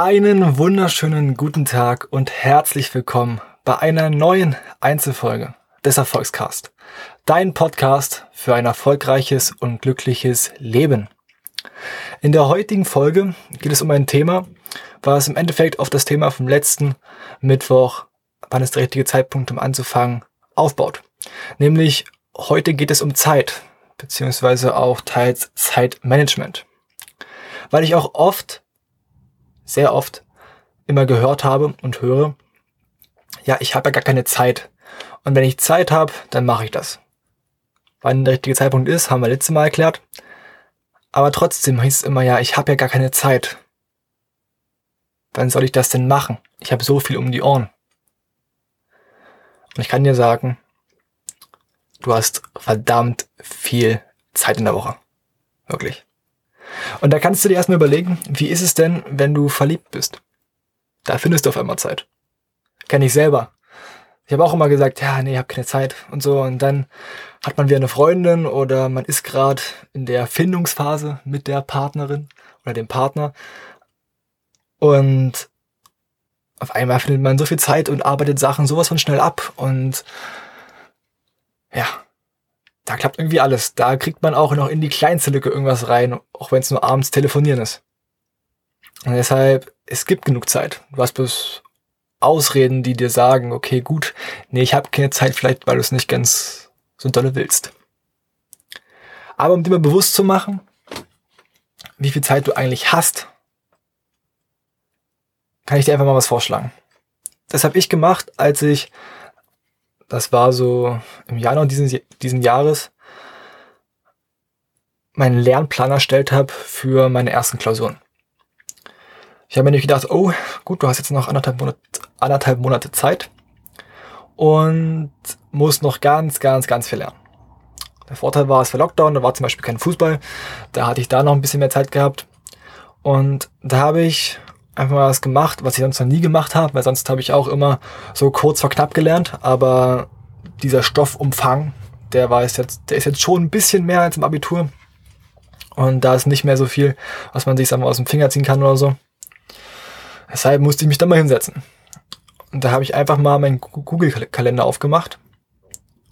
Einen wunderschönen guten Tag und herzlich willkommen bei einer neuen Einzelfolge des Erfolgscast. Dein Podcast für ein erfolgreiches und glückliches Leben. In der heutigen Folge geht es um ein Thema, was im Endeffekt auf das Thema vom letzten Mittwoch, wann ist der richtige Zeitpunkt, um anzufangen, aufbaut. Nämlich heute geht es um Zeit, beziehungsweise auch teils Zeitmanagement. Weil ich auch oft sehr oft immer gehört habe und höre, ja, ich habe ja gar keine Zeit. Und wenn ich Zeit habe, dann mache ich das. Wann der richtige Zeitpunkt ist, haben wir letztes Mal erklärt. Aber trotzdem hieß es immer, ja, ich habe ja gar keine Zeit. Wann soll ich das denn machen? Ich habe so viel um die Ohren. Und ich kann dir sagen, du hast verdammt viel Zeit in der Woche. Wirklich. Und da kannst du dir erstmal überlegen, wie ist es denn, wenn du verliebt bist? Da findest du auf einmal Zeit. Kenn ich selber. Ich habe auch immer gesagt, ja, nee, ich habe keine Zeit und so. Und dann hat man wieder eine Freundin oder man ist gerade in der Findungsphase mit der Partnerin oder dem Partner. Und auf einmal findet man so viel Zeit und arbeitet Sachen sowas von schnell ab. Und ja, da klappt irgendwie alles. Da kriegt man auch noch in die kleinste Lücke irgendwas rein, auch wenn es nur abends telefonieren ist. Und deshalb, es gibt genug Zeit. Du hast bloß Ausreden, die dir sagen, okay, gut, nee, ich habe keine Zeit, vielleicht weil du es nicht ganz so dolle willst. Aber um dir mal bewusst zu machen, wie viel Zeit du eigentlich hast, kann ich dir einfach mal was vorschlagen. Das habe ich gemacht, als ich das war so im Januar diesen, diesen Jahres, meinen Lernplan erstellt habe für meine ersten Klausuren. Ich habe mir nicht gedacht, oh, gut, du hast jetzt noch anderthalb Monate, anderthalb Monate Zeit und musst noch ganz, ganz, ganz viel lernen. Der Vorteil war, es war Lockdown, da war zum Beispiel kein Fußball, da hatte ich da noch ein bisschen mehr Zeit gehabt. Und da habe ich einfach mal was gemacht, was ich sonst noch nie gemacht habe, weil sonst habe ich auch immer so kurz vor knapp gelernt, aber dieser Stoffumfang, der war jetzt, der ist jetzt schon ein bisschen mehr als im Abitur. Und da ist nicht mehr so viel, was man sich wir, aus dem Finger ziehen kann oder so. Deshalb musste ich mich da mal hinsetzen. Und da habe ich einfach mal meinen Google-Kalender aufgemacht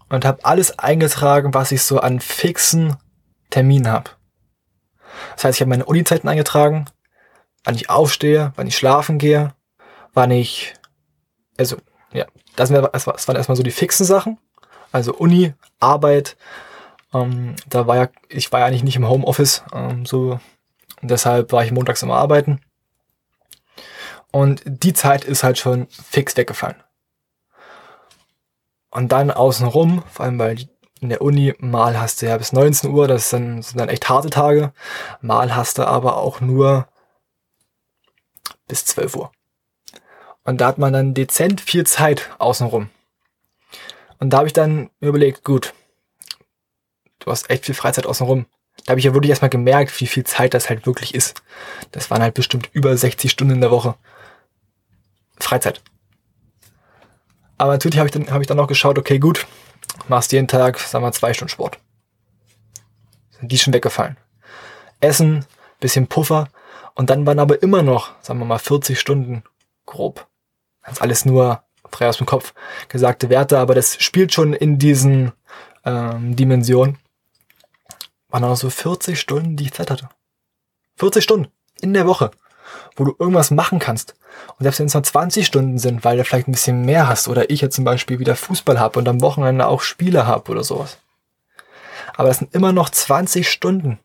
und habe alles eingetragen, was ich so an fixen Terminen habe. Das heißt, ich habe meine Uni-Zeiten eingetragen, wann ich aufstehe, wann ich schlafen gehe, wann ich, also, ja, das, waren erstmal so die fixen Sachen. Also Uni, Arbeit, ähm, da war ja, ich war ja eigentlich nicht im Homeoffice, ähm, so, deshalb war ich montags immer arbeiten. Und die Zeit ist halt schon fix weggefallen. Und dann außenrum, vor allem weil in der Uni, mal hast du ja bis 19 Uhr, das sind, sind dann echt harte Tage. Mal hast du aber auch nur bis 12 Uhr. Und da hat man dann dezent viel Zeit außenrum. Und da habe ich dann überlegt, gut, du hast echt viel Freizeit außenrum. Da habe ich ja wirklich erstmal gemerkt, wie viel Zeit das halt wirklich ist. Das waren halt bestimmt über 60 Stunden in der Woche. Freizeit. Aber natürlich habe ich, dann, hab ich dann noch geschaut, okay, gut, machst jeden Tag, sagen wir, zwei Stunden Sport. Sind die schon weggefallen. Essen, bisschen Puffer, und dann waren aber immer noch, sagen wir mal, 40 Stunden grob. Das ist alles nur frei aus dem Kopf gesagte Werte, aber das spielt schon in diesen ähm, Dimensionen. Waren noch so 40 Stunden, die ich Zeit hatte. 40 Stunden in der Woche, wo du irgendwas machen kannst. Und selbst wenn es nur 20 Stunden sind, weil du vielleicht ein bisschen mehr hast, oder ich jetzt zum Beispiel wieder Fußball habe und am Wochenende auch Spiele habe oder sowas. Aber das sind immer noch 20 Stunden.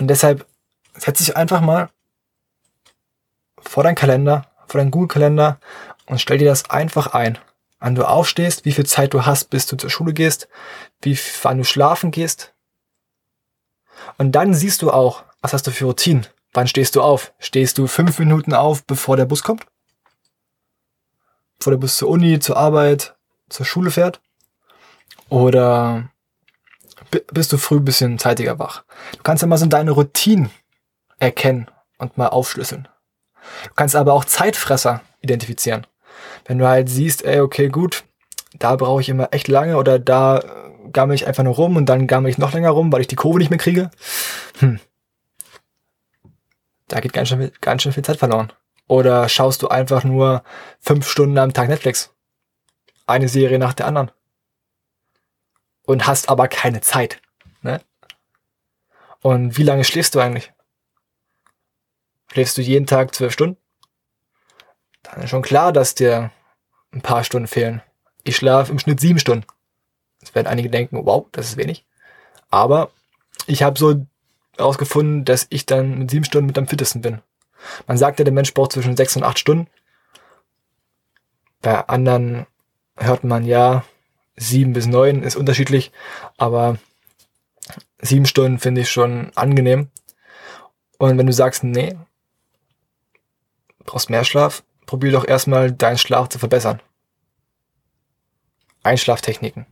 Und deshalb setz dich einfach mal vor deinen Kalender, vor deinen Google-Kalender und stell dir das einfach ein. Wann du aufstehst, wie viel Zeit du hast, bis du zur Schule gehst, wie, wann du schlafen gehst. Und dann siehst du auch, was hast du für Routinen. Wann stehst du auf? Stehst du fünf Minuten auf, bevor der Bus kommt? Bevor der Bus zur Uni, zur Arbeit, zur Schule fährt? Oder bist du früh ein bisschen zeitiger wach. Du kannst ja mal so deine Routinen erkennen und mal aufschlüsseln. Du kannst aber auch Zeitfresser identifizieren. Wenn du halt siehst, ey, okay, gut, da brauche ich immer echt lange oder da gammel ich einfach nur rum und dann gammel ich noch länger rum, weil ich die Kurve nicht mehr kriege. Hm. Da geht ganz schön, ganz schön viel Zeit verloren. Oder schaust du einfach nur fünf Stunden am Tag Netflix? Eine Serie nach der anderen. Und hast aber keine Zeit. Ne? Und wie lange schläfst du eigentlich? Schläfst du jeden Tag zwölf Stunden? Dann ist schon klar, dass dir ein paar Stunden fehlen. Ich schlafe im Schnitt sieben Stunden. Jetzt werden einige denken, wow, das ist wenig. Aber ich habe so herausgefunden, dass ich dann mit sieben Stunden mit am fittesten bin. Man sagt ja, der Mensch braucht zwischen sechs und acht Stunden. Bei anderen hört man ja, sieben bis neun ist unterschiedlich, aber sieben Stunden finde ich schon angenehm. Und wenn du sagst, nee, brauchst mehr Schlaf, probier doch erstmal deinen Schlaf zu verbessern. Einschlaftechniken.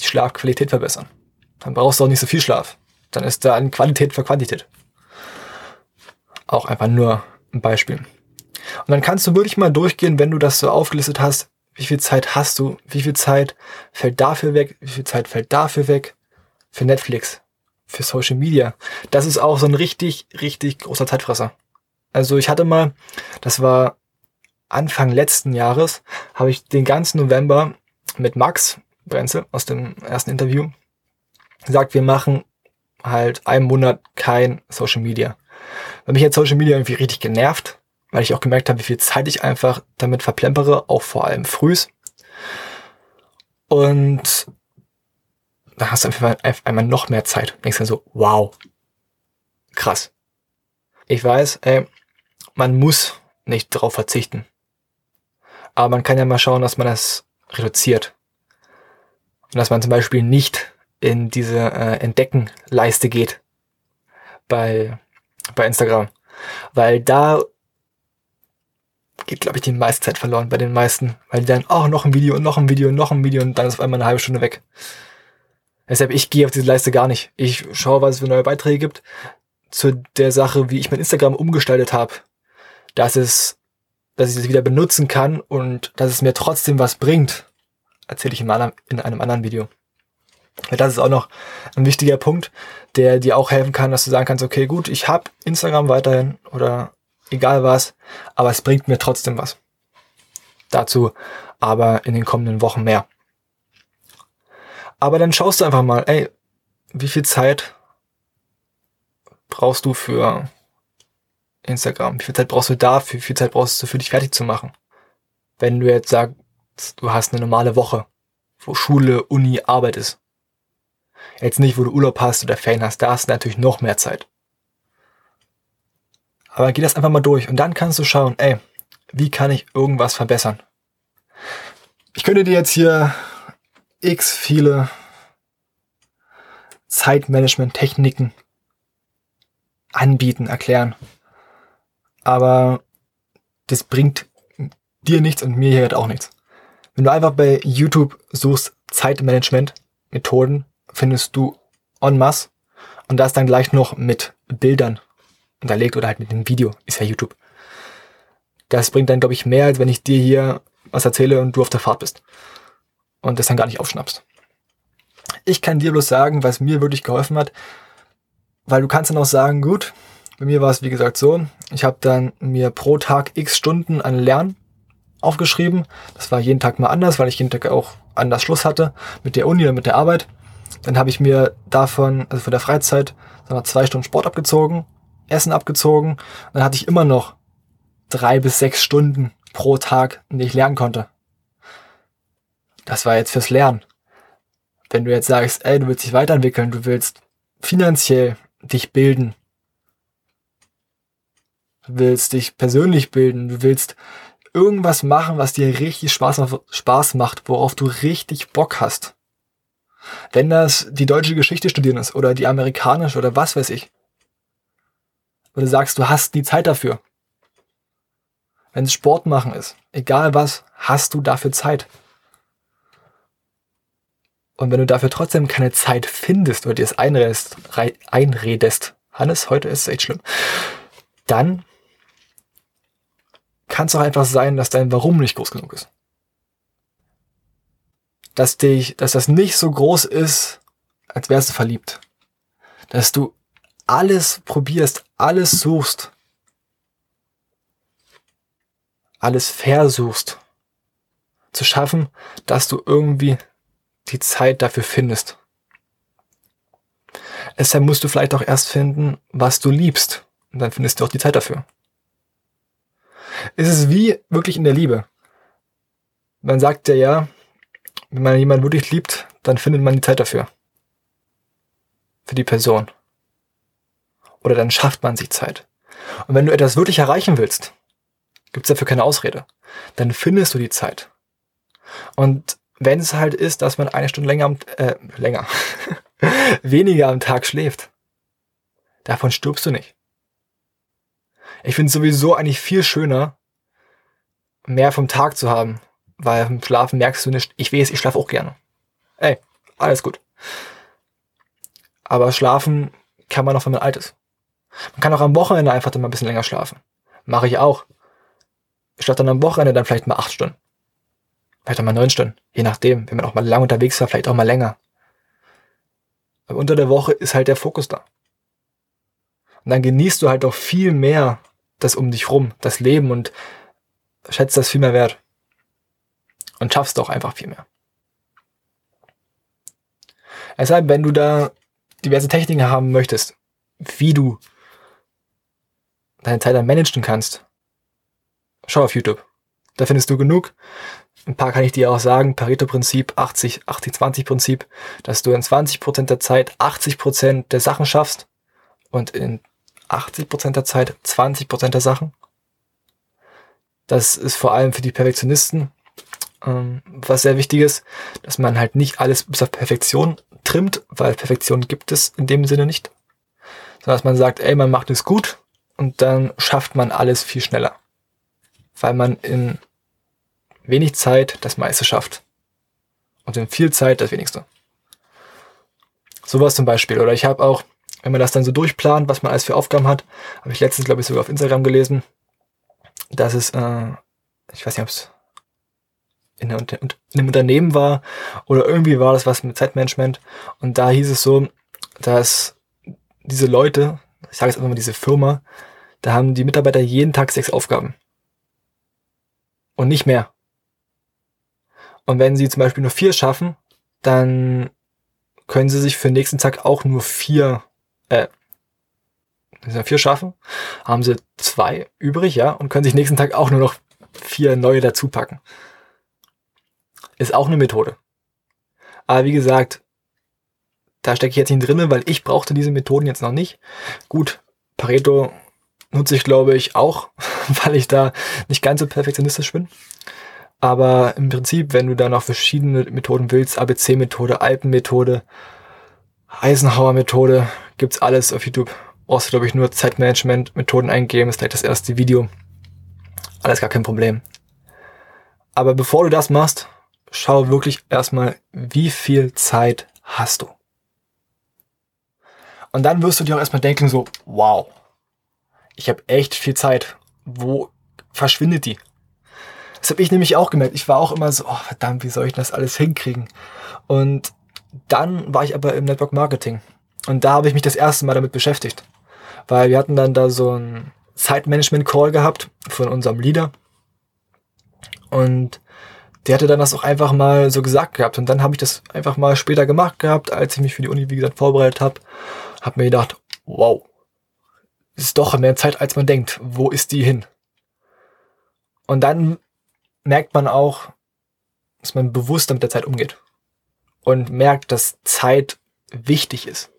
Die Schlafqualität verbessern. Dann brauchst du auch nicht so viel Schlaf. Dann ist da eine Qualität für Quantität. Auch einfach nur ein Beispiel. Und dann kannst du wirklich mal durchgehen, wenn du das so aufgelistet hast, wie viel Zeit hast du, wie viel Zeit fällt dafür weg, wie viel Zeit fällt dafür weg, für Netflix, für Social Media. Das ist auch so ein richtig, richtig großer Zeitfresser. Also ich hatte mal, das war Anfang letzten Jahres, habe ich den ganzen November mit Max Brenzel aus dem ersten Interview gesagt, wir machen halt einen Monat kein Social Media. Weil mich jetzt Social Media irgendwie richtig genervt, weil ich auch gemerkt habe, wie viel Zeit ich einfach damit verplempere, auch vor allem frühs. Und da hast du einfach einmal noch mehr Zeit. Denkst dann so, wow, krass. Ich weiß, ey, man muss nicht darauf verzichten. Aber man kann ja mal schauen, dass man das reduziert. Und dass man zum Beispiel nicht in diese äh, Entdecken-Leiste geht bei, bei Instagram. Weil da geht, glaube ich, die meiste Zeit verloren bei den meisten. Weil die dann, oh, noch ein Video und noch ein Video und noch ein Video und dann ist auf einmal eine halbe Stunde weg. Deshalb, ich gehe auf diese Leiste gar nicht. Ich schaue, was es für neue Beiträge gibt. Zu der Sache, wie ich mein Instagram umgestaltet habe. Dass es, dass ich es wieder benutzen kann und dass es mir trotzdem was bringt. Erzähle ich in einem, in einem anderen Video. Das ist auch noch ein wichtiger Punkt, der dir auch helfen kann, dass du sagen kannst, okay, gut, ich habe Instagram weiterhin oder egal was, aber es bringt mir trotzdem was. Dazu aber in den kommenden Wochen mehr. Aber dann schaust du einfach mal, ey, wie viel Zeit brauchst du für Instagram? Wie viel Zeit brauchst du dafür? Wie viel Zeit brauchst du für dich fertig zu machen? Wenn du jetzt sagst, du hast eine normale Woche, wo Schule, Uni, Arbeit ist. Jetzt nicht, wo du Urlaub hast oder Ferien hast, da hast du natürlich noch mehr Zeit. Aber geh das einfach mal durch und dann kannst du schauen, ey, wie kann ich irgendwas verbessern? Ich könnte dir jetzt hier x viele Zeitmanagement-Techniken anbieten, erklären. Aber das bringt dir nichts und mir hier halt auch nichts. Wenn du einfach bei YouTube suchst Zeitmanagement Methoden, findest du en masse und das dann gleich noch mit Bildern unterlegt oder halt mit dem Video, ist ja YouTube. Das bringt dann, glaube ich, mehr, als wenn ich dir hier was erzähle und du auf der Fahrt bist und das dann gar nicht aufschnappst. Ich kann dir bloß sagen, was mir wirklich geholfen hat, weil du kannst dann auch sagen, gut, bei mir war es wie gesagt so, ich habe dann mir pro Tag x Stunden an Lernen aufgeschrieben. Das war jeden Tag mal anders, weil ich jeden Tag auch anders Schluss hatte mit der Uni oder mit der Arbeit. Dann habe ich mir davon, also von der Freizeit, sagen wir, zwei Stunden Sport abgezogen, Essen abgezogen. Dann hatte ich immer noch drei bis sechs Stunden pro Tag, in denen ich lernen konnte. Das war jetzt fürs Lernen. Wenn du jetzt sagst, ey, du willst dich weiterentwickeln, du willst finanziell dich bilden, du willst dich persönlich bilden, du willst irgendwas machen, was dir richtig Spaß, Spaß macht, worauf du richtig Bock hast. Wenn das die deutsche Geschichte studieren ist oder die amerikanische oder was weiß ich. Oder sagst, du hast die Zeit dafür. Wenn es Sport machen ist, egal was, hast du dafür Zeit. Und wenn du dafür trotzdem keine Zeit findest oder dir es einredest, einredest, Hannes, heute ist es echt schlimm, dann kann es auch einfach sein, dass dein Warum nicht groß genug ist dass dich, dass das nicht so groß ist, als wärst du verliebt. Dass du alles probierst, alles suchst, alles versuchst, zu schaffen, dass du irgendwie die Zeit dafür findest. Deshalb musst du vielleicht auch erst finden, was du liebst. Und dann findest du auch die Zeit dafür. Es ist wie wirklich in der Liebe. Man sagt ja, ja, wenn man jemanden wirklich liebt, dann findet man die Zeit dafür. Für die Person. Oder dann schafft man sich Zeit. Und wenn du etwas wirklich erreichen willst, gibt's dafür keine Ausrede. Dann findest du die Zeit. Und wenn es halt ist, dass man eine Stunde länger, äh, länger, weniger am Tag schläft, davon stirbst du nicht. Ich finde es sowieso eigentlich viel schöner, mehr vom Tag zu haben, weil im Schlafen merkst du nicht, ich weiß, ich schlafe auch gerne. Ey, alles gut. Aber schlafen kann man auch, wenn man alt ist. Man kann auch am Wochenende einfach dann mal ein bisschen länger schlafen. Mache ich auch. Ich schlafe dann am Wochenende dann vielleicht mal acht Stunden. Vielleicht auch mal neun Stunden. Je nachdem. Wenn man auch mal lang unterwegs war, vielleicht auch mal länger. Aber unter der Woche ist halt der Fokus da. Und dann genießt du halt auch viel mehr das um dich rum, das Leben und schätzt das viel mehr wert. Und schaffst auch einfach viel mehr. Deshalb, wenn du da diverse Techniken haben möchtest, wie du deine Zeit dann managen kannst, schau auf YouTube. Da findest du genug. Ein paar kann ich dir auch sagen. Pareto-Prinzip, 80, 80-20-Prinzip, dass du in 20% der Zeit 80% der Sachen schaffst und in 80% der Zeit 20% der Sachen. Das ist vor allem für die Perfektionisten ähm, was sehr wichtig ist, dass man halt nicht alles bis auf Perfektion trimmt, weil Perfektion gibt es in dem Sinne nicht. Sondern dass man sagt, ey, man macht es gut und dann schafft man alles viel schneller. Weil man in wenig Zeit das meiste schafft. Und in viel Zeit das wenigste. Sowas zum Beispiel. Oder ich habe auch, wenn man das dann so durchplant, was man alles für Aufgaben hat, habe ich letztens, glaube ich, sogar auf Instagram gelesen, dass es, äh, ich weiß nicht, ob es in, in einem Unternehmen war oder irgendwie war das was mit Zeitmanagement. Und da hieß es so, dass diese Leute, ich sage jetzt einfach mal diese Firma, da haben die Mitarbeiter jeden Tag sechs Aufgaben. Und nicht mehr. Und wenn sie zum Beispiel nur vier schaffen, dann können sie sich für den nächsten Tag auch nur vier, äh, wenn sie vier schaffen, haben sie zwei übrig, ja, und können sich nächsten Tag auch nur noch vier neue dazu packen. Ist auch eine Methode. Aber wie gesagt, da stecke ich jetzt nicht drinne, weil ich brauchte diese Methoden jetzt noch nicht. Gut, Pareto nutze ich glaube ich auch, weil ich da nicht ganz so perfektionistisch bin. Aber im Prinzip, wenn du da noch verschiedene Methoden willst, ABC-Methode, Alpen-Methode, Eisenhower-Methode, gibt's alles auf YouTube. Brauchst du, glaube ich, nur Zeitmanagement-Methoden eingeben, ist gleich das erste Video. Alles gar kein Problem. Aber bevor du das machst, schau wirklich erstmal, wie viel Zeit hast du. Und dann wirst du dir auch erstmal denken, so, wow, ich habe echt viel Zeit. Wo verschwindet die? Das habe ich nämlich auch gemerkt. Ich war auch immer so, oh, verdammt, wie soll ich das alles hinkriegen? Und dann war ich aber im Network Marketing. Und da habe ich mich das erste Mal damit beschäftigt. Weil wir hatten dann da so ein Zeitmanagement-Call gehabt von unserem Leader. Und der hatte dann das auch einfach mal so gesagt gehabt. Und dann habe ich das einfach mal später gemacht gehabt, als ich mich für die Uni, wie gesagt, vorbereitet habe. Hab mir gedacht, wow, ist doch mehr Zeit, als man denkt. Wo ist die hin? Und dann merkt man auch, dass man bewusst mit der Zeit umgeht. Und merkt, dass Zeit wichtig ist.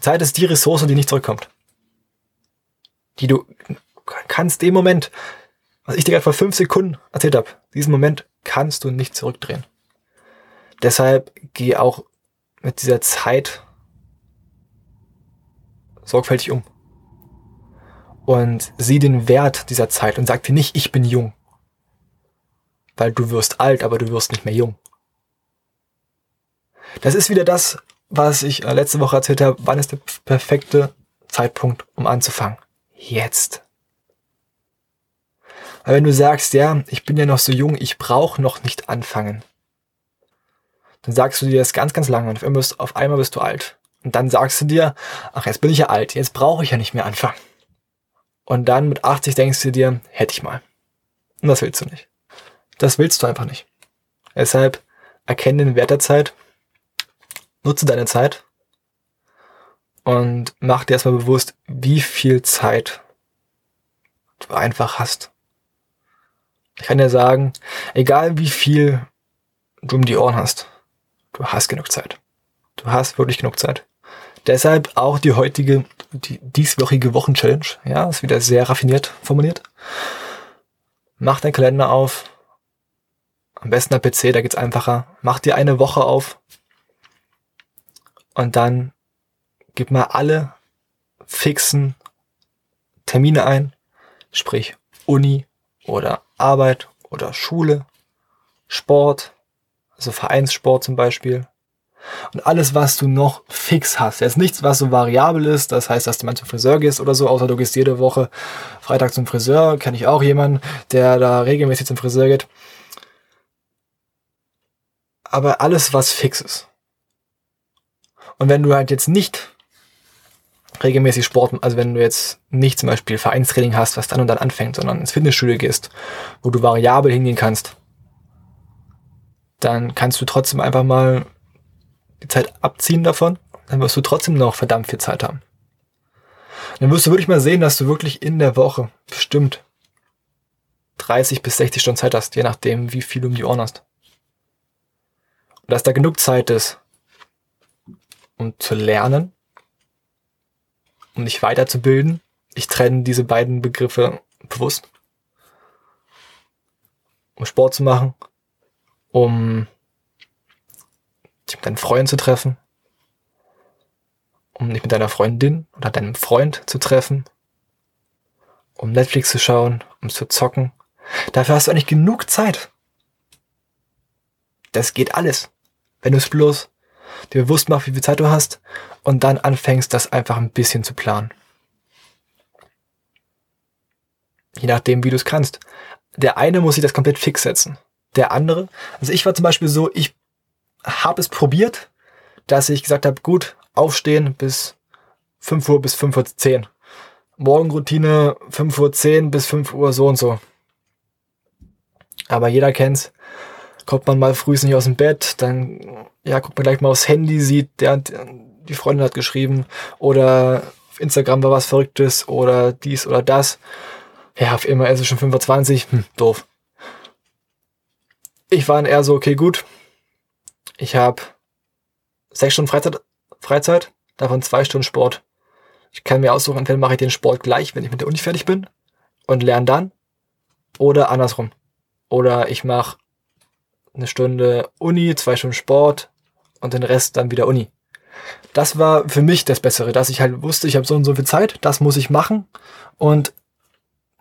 Zeit ist die Ressource, die nicht zurückkommt. Die du kannst im Moment, was ich dir gerade vor fünf Sekunden erzählt habe, diesen Moment kannst du nicht zurückdrehen. Deshalb geh auch mit dieser Zeit sorgfältig um. Und sieh den Wert dieser Zeit und sag dir nicht, ich bin jung. Weil du wirst alt, aber du wirst nicht mehr jung. Das ist wieder das, was ich äh, letzte Woche erzählt habe. Wann ist der perfekte Zeitpunkt, um anzufangen? Jetzt. Weil wenn du sagst, ja, ich bin ja noch so jung, ich brauche noch nicht anfangen, dann sagst du dir das ganz, ganz lange und auf einmal bist du alt. Und dann sagst du dir, ach, jetzt bin ich ja alt, jetzt brauche ich ja nicht mehr anfangen. Und dann mit 80 denkst du dir, hätte ich mal. Und das willst du nicht. Das willst du einfach nicht. Deshalb erkenne den Wert der Zeit, nutze deine Zeit und mach dir erstmal bewusst, wie viel Zeit du einfach hast. Ich kann dir sagen, egal wie viel du um die Ohren hast, du hast genug Zeit. Du hast wirklich genug Zeit. Deshalb auch die heutige, die dieswöchige Wochenchallenge. Ja, ist wieder sehr raffiniert formuliert. Mach deinen Kalender auf. Am besten der PC, da geht's einfacher. Mach dir eine Woche auf. Und dann gib mal alle fixen Termine ein. Sprich Uni oder Arbeit oder Schule, Sport, also Vereinssport zum Beispiel. Und alles, was du noch fix hast. Jetzt nichts, was so variabel ist. Das heißt, dass du mal zum Friseur gehst oder so, außer du gehst jede Woche Freitag zum Friseur. Kenne ich auch jemanden, der da regelmäßig zum Friseur geht. Aber alles, was fix ist. Und wenn du halt jetzt nicht regelmäßig Sport, also wenn du jetzt nicht zum Beispiel Vereinstraining hast, was dann und dann anfängt, sondern ins Fitnessstudio gehst, wo du variabel hingehen kannst, dann kannst du trotzdem einfach mal die Zeit abziehen davon, dann wirst du trotzdem noch verdammt viel Zeit haben. Dann wirst du wirklich mal sehen, dass du wirklich in der Woche bestimmt 30 bis 60 Stunden Zeit hast, je nachdem, wie viel du um die Ohren hast. Und dass da genug Zeit ist, um zu lernen, um dich weiterzubilden. Ich trenne diese beiden Begriffe bewusst. Um Sport zu machen, um dich mit deinen Freunden zu treffen, um dich mit deiner Freundin oder deinem Freund zu treffen, um Netflix zu schauen, um zu zocken. Dafür hast du eigentlich genug Zeit. Das geht alles. Wenn du es bloß dir bewusst machst, wie viel Zeit du hast und dann anfängst, das einfach ein bisschen zu planen. Je nachdem, wie du es kannst. Der eine muss sich das komplett fix setzen. Der andere, also ich war zum Beispiel so, ich habe es probiert, dass ich gesagt habe, gut, aufstehen bis 5 Uhr bis 5 Uhr 10. Morgenroutine 5 Uhr 10 bis 5 Uhr so und so. Aber jeder kennt's. Kommt man mal früh nicht aus dem Bett, dann ja, guckt man gleich mal aufs Handy, sieht, der, die Freundin hat geschrieben oder auf Instagram war was Verrücktes oder dies oder das. Ja, auf immer ist es schon 25. Hm, doof. Ich war dann eher so, okay, gut, ich habe sechs Stunden Freizeit, Freizeit, davon zwei Stunden Sport. Ich kann mir aussuchen, entweder mache ich den Sport gleich, wenn ich mit der Uni fertig bin und lerne dann, oder andersrum. Oder ich mache eine Stunde Uni, zwei Stunden Sport und den Rest dann wieder Uni. Das war für mich das Bessere, dass ich halt wusste, ich habe so und so viel Zeit, das muss ich machen und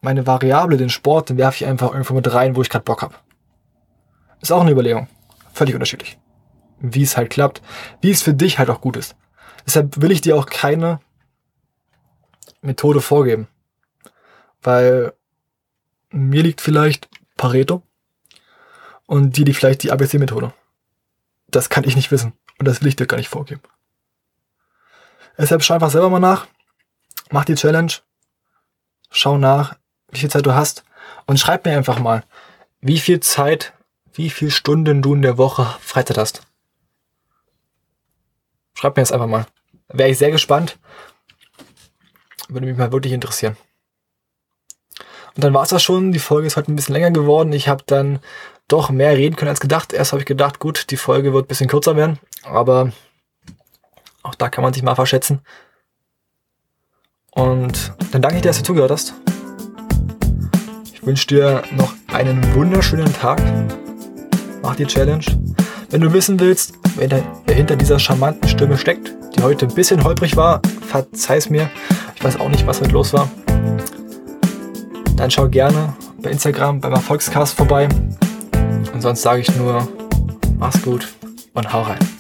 meine Variable, den Sport, den werfe ich einfach irgendwo mit rein, wo ich gerade Bock habe. Ist auch eine Überlegung. Völlig unterschiedlich wie es halt klappt, wie es für dich halt auch gut ist. Deshalb will ich dir auch keine Methode vorgeben. Weil mir liegt vielleicht Pareto und dir liegt vielleicht die ABC-Methode. Das kann ich nicht wissen und das will ich dir gar nicht vorgeben. Deshalb schau einfach selber mal nach, mach die Challenge, schau nach, wie viel Zeit du hast und schreib mir einfach mal, wie viel Zeit, wie viel Stunden du in der Woche Freizeit hast. Schreibt mir das einfach mal. Wäre ich sehr gespannt. Würde mich mal wirklich interessieren. Und dann war es das schon. Die Folge ist heute ein bisschen länger geworden. Ich habe dann doch mehr reden können als gedacht. Erst habe ich gedacht, gut, die Folge wird ein bisschen kürzer werden. Aber auch da kann man sich mal verschätzen. Und dann danke ich dir, dass du zugehört hast. Ich wünsche dir noch einen wunderschönen Tag. Mach die Challenge. Wenn du wissen willst, wer hinter dieser charmanten Stimme steckt, die heute ein bisschen holprig war, verzeih's mir. Ich weiß auch nicht, was heute los war. Dann schau gerne bei Instagram beim Erfolgscast vorbei. Und sonst sage ich nur, mach's gut und hau rein.